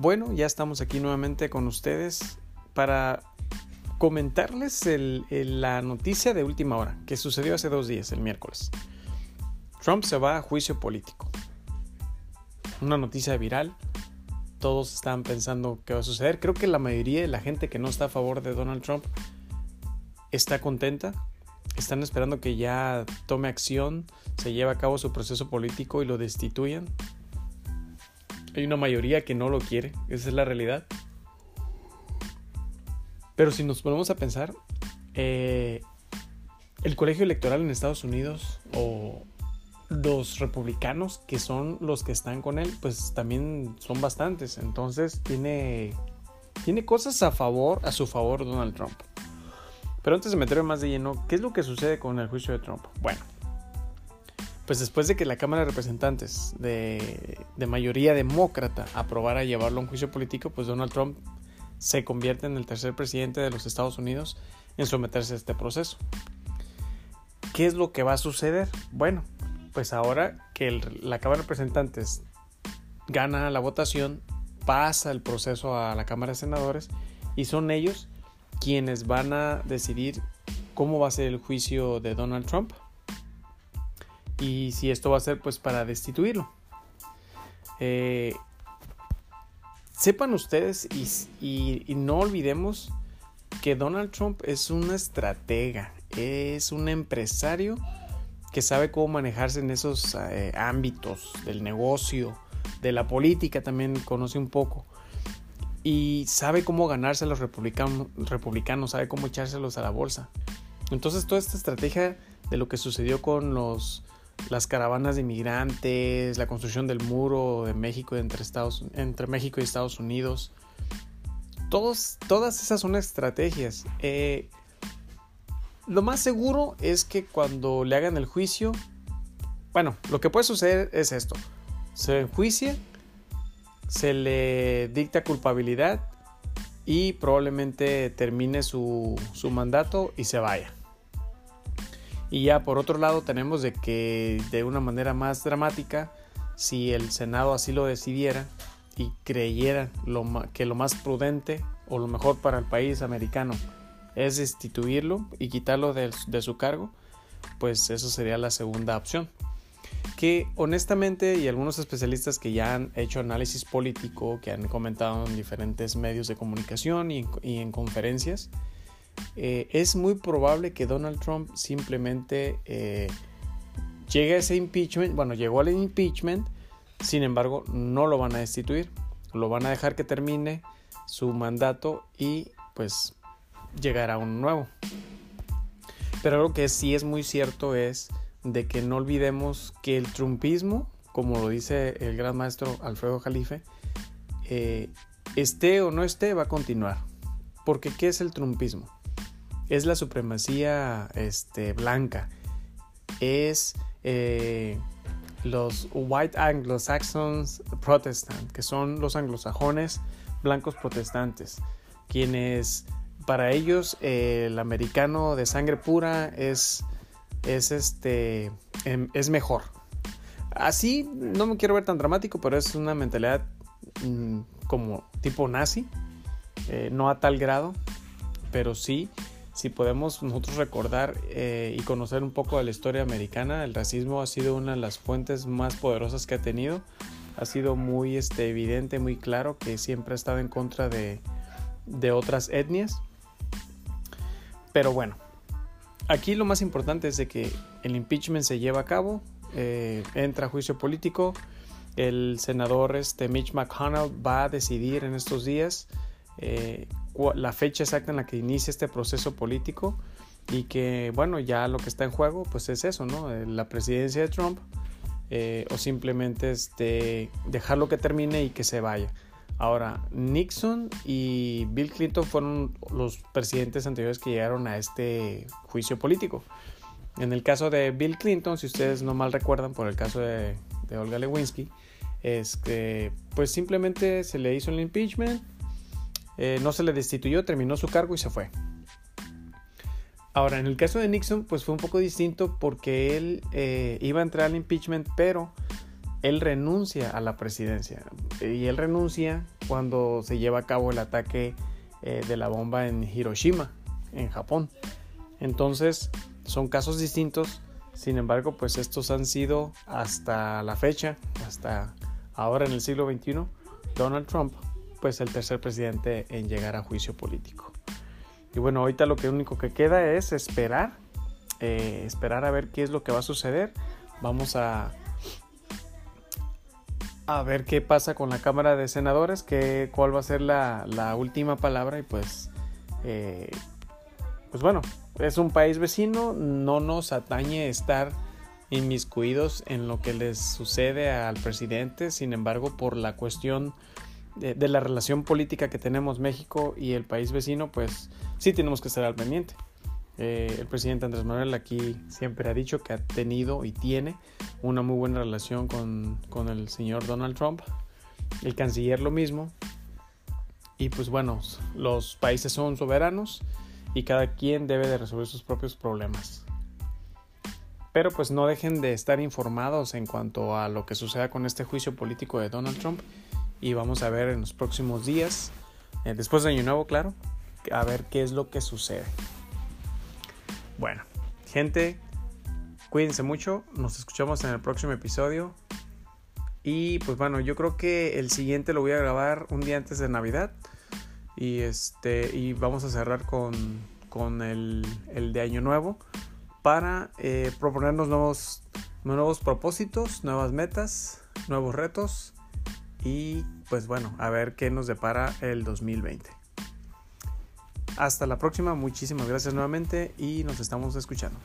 Bueno, ya estamos aquí nuevamente con ustedes para comentarles la noticia de última hora que sucedió hace dos días, el miércoles. Trump se va a juicio político. Una noticia viral. Todos están pensando qué va a suceder. Creo que la mayoría de la gente que no está a favor de Donald Trump está contenta. Están esperando que ya tome acción, se lleve a cabo su proceso político y lo destituyan. Hay una mayoría que no lo quiere, esa es la realidad. Pero si nos ponemos a pensar, eh, el colegio electoral en Estados Unidos o los republicanos que son los que están con él, pues también son bastantes. Entonces tiene, tiene cosas a favor, a su favor Donald Trump. Pero antes de meterme más de lleno, ¿qué es lo que sucede con el juicio de Trump? Bueno, pues después de que la Cámara de Representantes de, mayoría demócrata aprobara llevarlo a un juicio político, pues Donald Trump se convierte en el tercer presidente de los Estados Unidos en someterse a este proceso. ¿Qué es lo que va a suceder? Bueno, pues ahora que la Cámara de Representantes gana la votación, pasa el proceso a la Cámara de Senadores y son ellos quienes van a decidir cómo va a ser el juicio de Donald Trump y si esto va a ser pues para destituirlo. Eh, sepan ustedes y, no olvidemos que Donald Trump es una estratega, es un empresario que sabe cómo manejarse en esos eh, ámbitos del negocio, de la política también conoce un poco. Y sabe cómo ganarse a los republicanos, sabe cómo echárselos a la bolsa. Entonces toda esta estrategia de lo que sucedió con los las caravanas de inmigrantes, la construcción del muro de México entre, Estados, entre México y Estados Unidos. Todas esas son estrategias. Eh, lo más seguro es que cuando le hagan el juicio, bueno, lo que puede suceder es esto. Se enjuicia, se le dicta culpabilidad y probablemente termine su, su mandato y se vaya. Y ya por otro lado tenemos de que de una manera más dramática, si el Senado así lo decidiera y creyera que lo más prudente o lo mejor para el país americano es destituirlo y quitarlo de, su cargo, pues eso sería la segunda opción. Que honestamente y algunos especialistas que ya han hecho análisis político, que han comentado en diferentes medios de comunicación y en conferencias, eh, es muy probable que Donald Trump simplemente eh, llegue a ese impeachment, bueno, llegó al impeachment, sin embargo, no lo van a destituir, lo van a dejar que termine su mandato y pues llegará un nuevo. Pero lo que sí es muy cierto es de que no olvidemos que el trumpismo, como lo dice el gran maestro Alfredo Jalife, eh, esté o no esté, va a continuar. Porque ¿qué es el trumpismo? Es la supremacía este, blanca, es eh, los White Anglo-Saxons Protestant, que son los anglosajones blancos protestantes, quienes para ellos el americano de sangre pura es, es, este, em, es mejor. Así no me quiero ver tan dramático, pero es una mentalidad mm, como tipo nazi, eh, no a tal grado, pero sí si podemos nosotros recordar eh, y conocer un poco de la historia americana, el racismo ha sido una de las fuentes más poderosas que ha tenido. Ha sido muy este, evidente, muy claro que siempre ha estado en contra de, otras etnias. Pero bueno, aquí lo más importante es de que el impeachment se lleva a cabo, eh, entra a juicio político, el senador este, Mitch McConnell va a decidir en estos días eh, la fecha exacta en la que inicia este proceso político y que bueno ya lo que está en juego pues es eso no eh, la presidencia de Trump eh, o simplemente este dejarlo que termine y que se vaya. Ahora Nixon y Bill Clinton fueron los presidentes anteriores que llegaron a este juicio político. En el caso de Bill Clinton si ustedes no mal recuerdan por el caso de, de Olga Lewinsky es que pues simplemente se le hizo el impeachment eh, no se le destituyó, terminó su cargo y se fue. Ahora, en el caso de Nixon, pues fue un poco distinto porque él eh, iba a entrar al impeachment, pero él renuncia a la presidencia. Y él renuncia cuando se lleva a cabo el ataque eh, de la bomba en Hiroshima, en Japón. Entonces, son casos distintos, sin embargo, pues estos han sido hasta la fecha, hasta ahora en el siglo XXI, Donald Trump, pues el tercer presidente en llegar a juicio político. Y bueno, ahorita lo que único que queda es esperar, eh, esperar a ver qué es lo que va a suceder. Vamos a, a ver qué pasa con la Cámara de Senadores, que, cuál va a ser la, la última palabra y pues, eh, pues bueno, es un país vecino, no nos atañe estar inmiscuidos en lo que les sucede al presidente, sin embargo, por la cuestión de, la relación política que tenemos México y el país vecino, pues sí tenemos que estar al pendiente. Eh, el presidente Andrés Manuel aquí siempre ha dicho que ha tenido y tiene una muy buena relación con, con el señor Donald Trump. El canciller lo mismo. Y pues bueno, los países son soberanos y cada quien debe de resolver sus propios problemas. Pero pues no dejen de estar informados en cuanto a lo que suceda con este juicio político de Donald Trump y vamos a ver en los próximos días, eh, después de Año Nuevo, claro, a ver qué es lo que sucede. Bueno, gente, cuídense mucho, nos escuchamos en el próximo episodio. Y pues bueno, yo creo que el siguiente lo voy a grabar un día antes de Navidad. Y este. Y vamos a cerrar con, con el, el, de Año Nuevo. Para eh, proponernos nuevos, nuevos propósitos, nuevas metas, nuevos retos y pues bueno, a ver qué nos depara el 2020. Hasta la próxima, muchísimas gracias nuevamente y nos estamos escuchando.